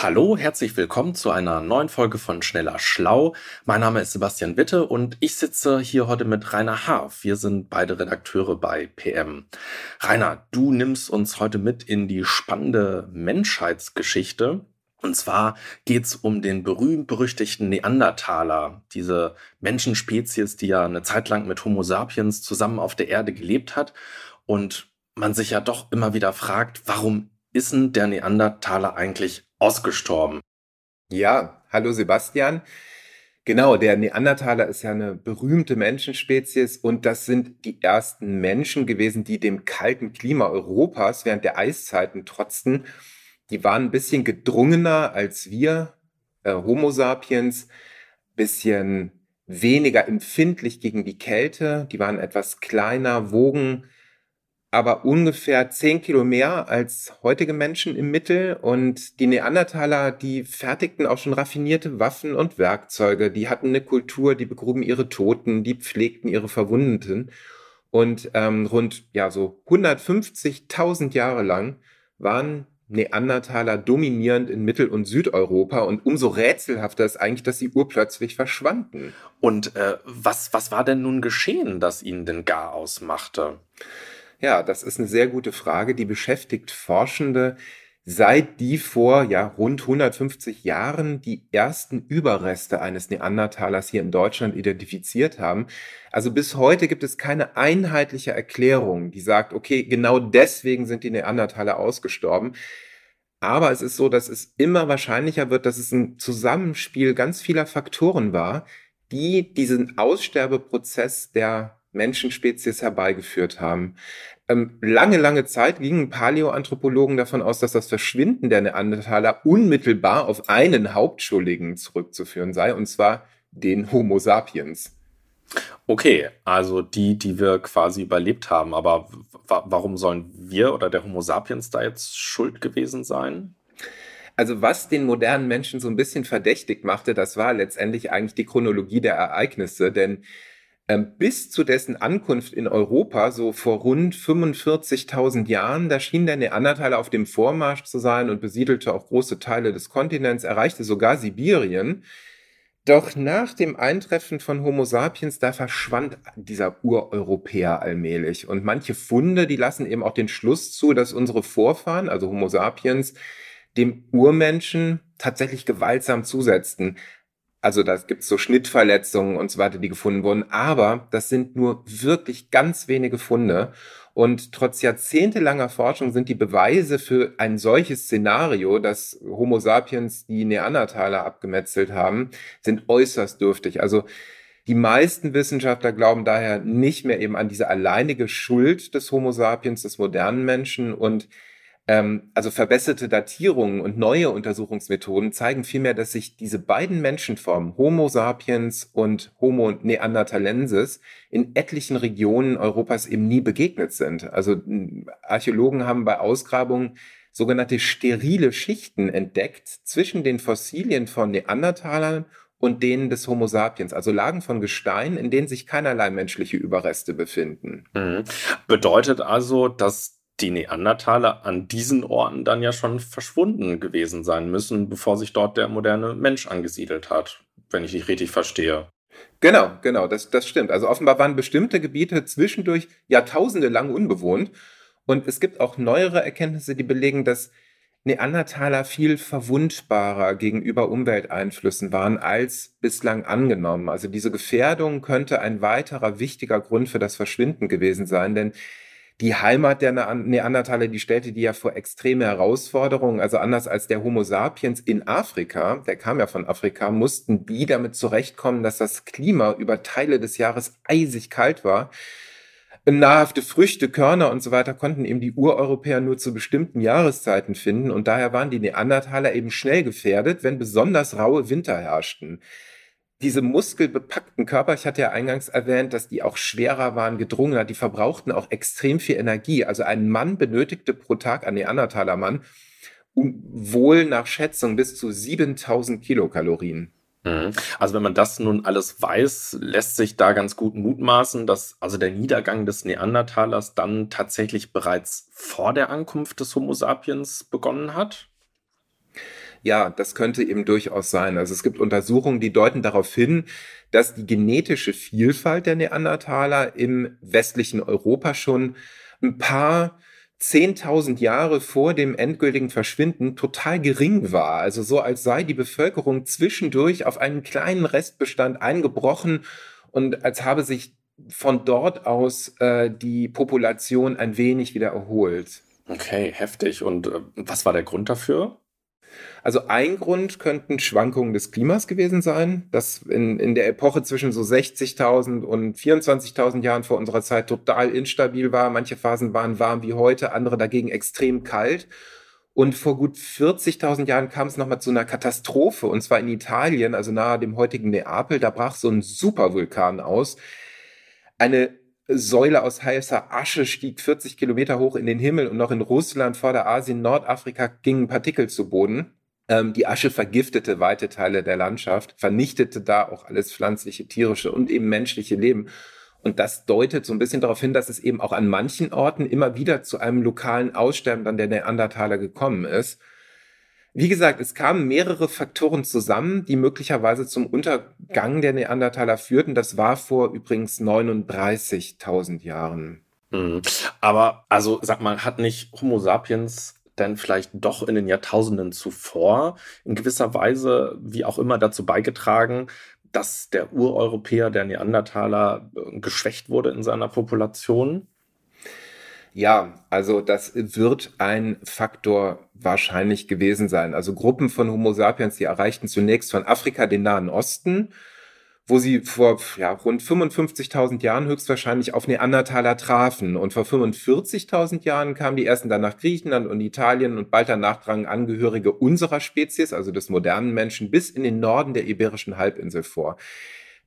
Hallo, herzlich willkommen zu einer neuen Folge von Schneller Schlau. Mein Name ist Sebastian Witte und ich sitze hier heute mit Rainer Haaf. Wir sind beide Redakteure bei PM. Rainer, du nimmst uns heute mit in die spannende Menschheitsgeschichte. Und zwar geht's um den berühmt-berüchtigten Neandertaler, diese Menschenspezies, die ja eine Zeit lang mit Homo sapiens zusammen auf der Erde gelebt hat und man sich ja doch immer wieder fragt, warum ist denn der Neandertaler eigentlich ausgestorben. Ja, hallo Sebastian. Genau, der Neandertaler ist ja eine berühmte Menschenspezies und das sind die ersten Menschen gewesen, die dem kalten Klima Europas während der Eiszeiten trotzten. Die waren ein bisschen gedrungener als wir, äh, Homo sapiens, bisschen weniger empfindlich gegen die Kälte, die waren etwas kleiner, wogen aber ungefähr zehn Kilo mehr als heutige Menschen im Mittel. Und die Neandertaler, die fertigten auch schon raffinierte Waffen und Werkzeuge. Die hatten eine Kultur, die begruben ihre Toten, die pflegten ihre Verwundeten. Und ähm, rund ja so 150.000 Jahre lang waren Neandertaler dominierend in Mittel- und Südeuropa und umso rätselhafter ist eigentlich, dass sie urplötzlich verschwanden. Und äh, was, was war denn nun geschehen, das ihnen den Gar ausmachte? Ja, das ist eine sehr gute Frage, die beschäftigt Forschende, seit die vor ja, rund 150 Jahren die ersten Überreste eines Neandertalers hier in Deutschland identifiziert haben. Also bis heute gibt es keine einheitliche Erklärung, die sagt, okay, genau deswegen sind die Neandertaler ausgestorben. Aber es ist so, dass es immer wahrscheinlicher wird, dass es ein Zusammenspiel ganz vieler Faktoren war, die diesen Aussterbeprozess der Menschenspezies herbeigeführt haben. Ähm, lange, lange Zeit gingen Paläoanthropologen davon aus, dass das Verschwinden der Neandertaler unmittelbar auf einen Hauptschuldigen zurückzuführen sei, und zwar den Homo sapiens. Okay, also die, die wir quasi überlebt haben, aber warum sollen wir oder der Homo sapiens da jetzt schuld gewesen sein? Also was den modernen Menschen so ein bisschen verdächtig machte, das war letztendlich eigentlich die Chronologie der Ereignisse, denn bis zu dessen Ankunft in Europa, so vor rund 45.000 Jahren, da schien der Neandertaler auf dem Vormarsch zu sein und besiedelte auch große Teile des Kontinents, erreichte sogar Sibirien. Doch nach dem Eintreffen von Homo sapiens, da verschwand dieser Ureuropäer allmählich. Und manche Funde, die lassen eben auch den Schluss zu, dass unsere Vorfahren, also Homo sapiens, dem Urmenschen tatsächlich gewaltsam zusetzten. Also da gibt es so Schnittverletzungen und so weiter, die gefunden wurden. Aber das sind nur wirklich ganz wenige Funde. Und trotz jahrzehntelanger Forschung sind die Beweise für ein solches Szenario, dass Homo sapiens die Neandertaler abgemetzelt haben, sind äußerst dürftig. Also die meisten Wissenschaftler glauben daher nicht mehr eben an diese alleinige Schuld des Homo sapiens, des modernen Menschen und also verbesserte Datierungen und neue Untersuchungsmethoden zeigen vielmehr, dass sich diese beiden Menschenformen, Homo sapiens und Homo neanderthalensis, in etlichen Regionen Europas eben nie begegnet sind. Also Archäologen haben bei Ausgrabungen sogenannte sterile Schichten entdeckt zwischen den Fossilien von Neandertalern und denen des Homo sapiens, also Lagen von Gestein, in denen sich keinerlei menschliche Überreste befinden. Mhm. Bedeutet also, dass die Neandertaler an diesen Orten dann ja schon verschwunden gewesen sein müssen, bevor sich dort der moderne Mensch angesiedelt hat, wenn ich dich richtig verstehe. Genau, genau, das, das stimmt. Also offenbar waren bestimmte Gebiete zwischendurch Jahrtausende lang unbewohnt. Und es gibt auch neuere Erkenntnisse, die belegen, dass Neandertaler viel verwundbarer gegenüber Umwelteinflüssen waren als bislang angenommen. Also diese Gefährdung könnte ein weiterer wichtiger Grund für das Verschwinden gewesen sein, denn die Heimat der Neandertaler, die stellte die ja vor extreme Herausforderungen. Also anders als der Homo sapiens in Afrika, der kam ja von Afrika, mussten die damit zurechtkommen, dass das Klima über Teile des Jahres eisig kalt war. Nahrhafte Früchte, Körner und so weiter konnten eben die Ureuropäer nur zu bestimmten Jahreszeiten finden und daher waren die Neandertaler eben schnell gefährdet, wenn besonders raue Winter herrschten. Diese muskelbepackten Körper, ich hatte ja eingangs erwähnt, dass die auch schwerer waren, gedrungener, die verbrauchten auch extrem viel Energie. Also ein Mann benötigte pro Tag, ein Neandertaler Mann, wohl nach Schätzung bis zu 7000 Kilokalorien. Mhm. Also wenn man das nun alles weiß, lässt sich da ganz gut mutmaßen, dass also der Niedergang des Neandertalers dann tatsächlich bereits vor der Ankunft des Homo sapiens begonnen hat? Ja, das könnte eben durchaus sein. Also es gibt Untersuchungen, die deuten darauf hin, dass die genetische Vielfalt der Neandertaler im westlichen Europa schon ein paar 10.000 Jahre vor dem endgültigen Verschwinden total gering war. Also so als sei die Bevölkerung zwischendurch auf einen kleinen Restbestand eingebrochen und als habe sich von dort aus äh, die Population ein wenig wieder erholt. Okay, heftig. Und äh, was war der Grund dafür? Also ein Grund könnten Schwankungen des Klimas gewesen sein, das in, in der Epoche zwischen so 60.000 und 24.000 Jahren vor unserer Zeit total instabil war. Manche Phasen waren warm wie heute, andere dagegen extrem kalt. Und vor gut 40.000 Jahren kam es nochmal zu einer Katastrophe, und zwar in Italien, also nahe dem heutigen Neapel. Da brach so ein Supervulkan aus. Eine Säule aus heißer Asche stieg 40 Kilometer hoch in den Himmel und noch in Russland, Vorderasien, Nordafrika gingen Partikel zu Boden. Ähm, die Asche vergiftete weite Teile der Landschaft, vernichtete da auch alles pflanzliche, tierische und eben menschliche Leben. Und das deutet so ein bisschen darauf hin, dass es eben auch an manchen Orten immer wieder zu einem lokalen Aussterben dann der Neandertaler gekommen ist. Wie gesagt, es kamen mehrere Faktoren zusammen, die möglicherweise zum Untergang der Neandertaler führten. Das war vor übrigens 39.000 Jahren. Mhm. Aber also sag mal, hat nicht Homo sapiens denn vielleicht doch in den Jahrtausenden zuvor in gewisser Weise, wie auch immer, dazu beigetragen, dass der Ureuropäer, der Neandertaler, geschwächt wurde in seiner Population? Ja, also das wird ein Faktor wahrscheinlich gewesen sein. Also Gruppen von Homo sapiens, die erreichten zunächst von Afrika den Nahen Osten, wo sie vor ja, rund 55.000 Jahren höchstwahrscheinlich auf Neandertaler trafen. Und vor 45.000 Jahren kamen die ersten dann nach Griechenland und Italien und bald danach drangen Angehörige unserer Spezies, also des modernen Menschen, bis in den Norden der Iberischen Halbinsel vor.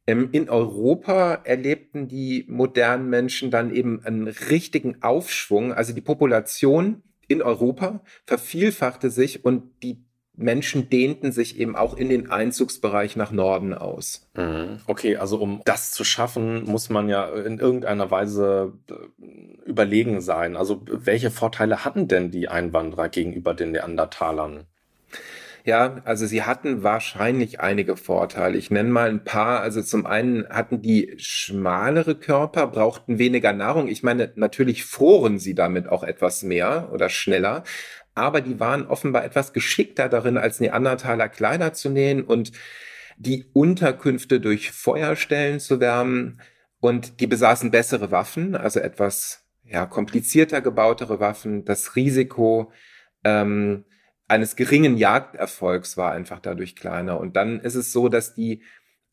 Ähm, in Europa erlebten die modernen Menschen dann eben einen richtigen Aufschwung. Also die Population in Europa vervielfachte sich und die Menschen dehnten sich eben auch in den Einzugsbereich nach Norden aus. Mhm. Okay, also um das zu schaffen, muss man ja in irgendeiner Weise äh, überlegen sein. Also welche Vorteile hatten denn die Einwanderer gegenüber den Neandertalern? Ja, also sie hatten wahrscheinlich einige Vorteile. Ich nenne mal ein paar. Also zum einen hatten die schmalere Körper, brauchten weniger Nahrung. Ich meine, natürlich froren sie damit auch etwas mehr oder schneller. Aber die waren offenbar etwas geschickter darin, als Neandertaler kleiner zu nähen und die Unterkünfte durch Feuerstellen zu wärmen. Und die besaßen bessere Waffen, also etwas ja, komplizierter gebautere Waffen. Das Risiko, ähm, eines geringen Jagderfolgs war einfach dadurch kleiner. Und dann ist es so, dass die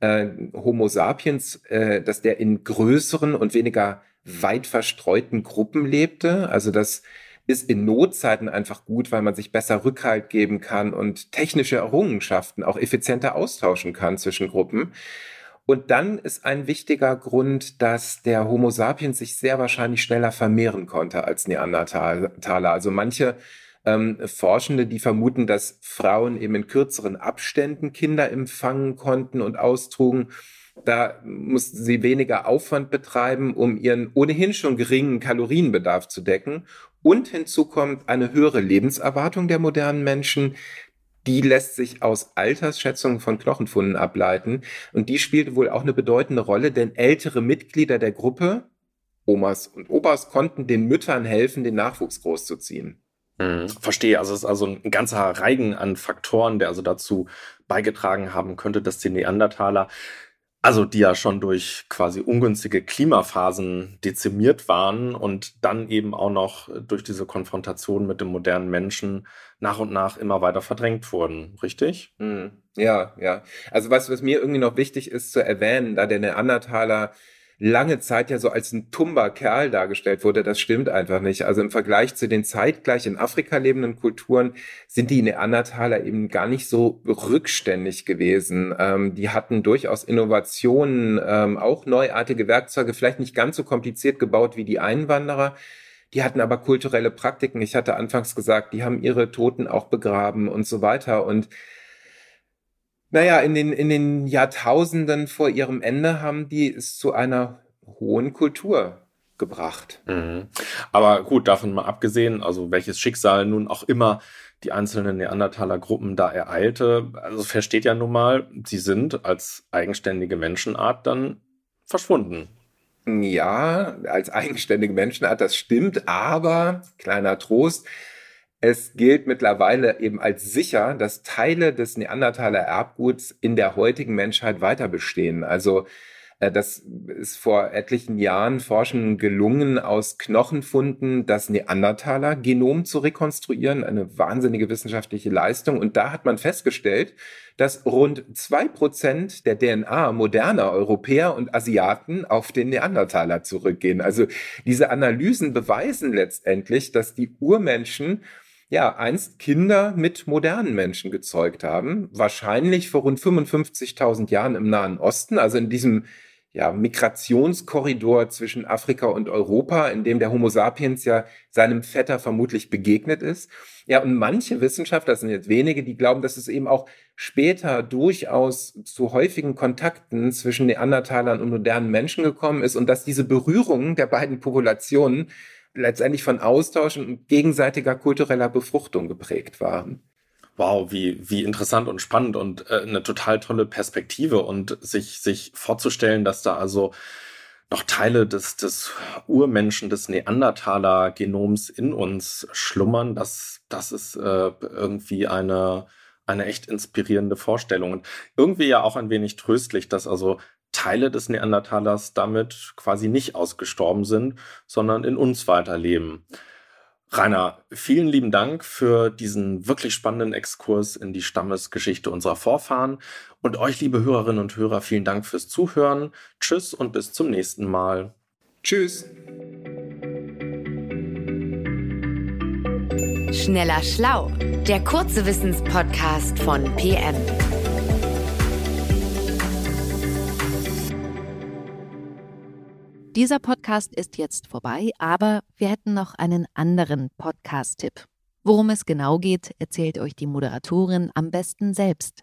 äh, Homo sapiens, äh, dass der in größeren und weniger weit verstreuten Gruppen lebte. Also das ist in Notzeiten einfach gut, weil man sich besser Rückhalt geben kann und technische Errungenschaften auch effizienter austauschen kann zwischen Gruppen. Und dann ist ein wichtiger Grund, dass der Homo sapiens sich sehr wahrscheinlich schneller vermehren konnte als Neandertaler. Also manche ähm, Forschende, die vermuten, dass Frauen eben in kürzeren Abständen Kinder empfangen konnten und austrugen. Da mussten sie weniger Aufwand betreiben, um ihren ohnehin schon geringen Kalorienbedarf zu decken. Und hinzu kommt eine höhere Lebenserwartung der modernen Menschen. Die lässt sich aus Altersschätzungen von Knochenfunden ableiten. Und die spielt wohl auch eine bedeutende Rolle, denn ältere Mitglieder der Gruppe, Omas und Opas, konnten den Müttern helfen, den Nachwuchs großzuziehen. Mhm, verstehe. Also es ist also ein ganzer Reigen an Faktoren, der also dazu beigetragen haben könnte, dass die Neandertaler, also die ja schon durch quasi ungünstige Klimaphasen dezimiert waren und dann eben auch noch durch diese Konfrontation mit dem modernen Menschen nach und nach immer weiter verdrängt wurden, richtig? Mhm. Ja, ja. Also was, was mir irgendwie noch wichtig ist zu erwähnen, da der Neandertaler lange Zeit ja so als ein tumber Kerl dargestellt wurde. Das stimmt einfach nicht. Also im Vergleich zu den zeitgleich in Afrika lebenden Kulturen sind die Neandertaler eben gar nicht so rückständig gewesen. Ähm, die hatten durchaus Innovationen, ähm, auch neuartige Werkzeuge, vielleicht nicht ganz so kompliziert gebaut wie die Einwanderer. Die hatten aber kulturelle Praktiken. Ich hatte anfangs gesagt, die haben ihre Toten auch begraben und so weiter. Und naja, in den, in den Jahrtausenden vor ihrem Ende haben die es zu einer hohen Kultur gebracht. Mhm. Aber gut, davon mal abgesehen, also welches Schicksal nun auch immer die einzelnen Neandertaler Gruppen da ereilte, also versteht ja nun mal, sie sind als eigenständige Menschenart dann verschwunden. Ja, als eigenständige Menschenart, das stimmt, aber kleiner Trost, es gilt mittlerweile eben als sicher, dass Teile des Neandertaler Erbguts in der heutigen Menschheit weiter bestehen. Also äh, das ist vor etlichen Jahren Forschern gelungen, aus Knochenfunden das Neandertaler-Genom zu rekonstruieren. Eine wahnsinnige wissenschaftliche Leistung. Und da hat man festgestellt, dass rund zwei Prozent der DNA moderner Europäer und Asiaten auf den Neandertaler zurückgehen. Also diese Analysen beweisen letztendlich, dass die Urmenschen ja, einst Kinder mit modernen Menschen gezeugt haben, wahrscheinlich vor rund 55.000 Jahren im Nahen Osten, also in diesem ja, Migrationskorridor zwischen Afrika und Europa, in dem der Homo sapiens ja seinem Vetter vermutlich begegnet ist. Ja, und manche Wissenschaftler, das sind jetzt wenige, die glauben, dass es eben auch später durchaus zu häufigen Kontakten zwischen Neandertalern und modernen Menschen gekommen ist und dass diese Berührungen der beiden Populationen letztendlich von Austausch und gegenseitiger kultureller Befruchtung geprägt waren. Wow, wie, wie interessant und spannend und äh, eine total tolle Perspektive und sich, sich vorzustellen, dass da also noch Teile des, des Urmenschen, des Neandertaler-Genoms in uns schlummern, das, das ist äh, irgendwie eine, eine echt inspirierende Vorstellung und irgendwie ja auch ein wenig tröstlich, dass also Teile des Neandertalers damit quasi nicht ausgestorben sind, sondern in uns weiterleben. Rainer, vielen lieben Dank für diesen wirklich spannenden Exkurs in die Stammesgeschichte unserer Vorfahren. Und euch, liebe Hörerinnen und Hörer, vielen Dank fürs Zuhören. Tschüss und bis zum nächsten Mal. Tschüss. Schneller Schlau, der kurze Wissenspodcast von PM. Dieser Podcast ist jetzt vorbei, aber wir hätten noch einen anderen Podcast-Tipp. Worum es genau geht, erzählt euch die Moderatorin am besten selbst.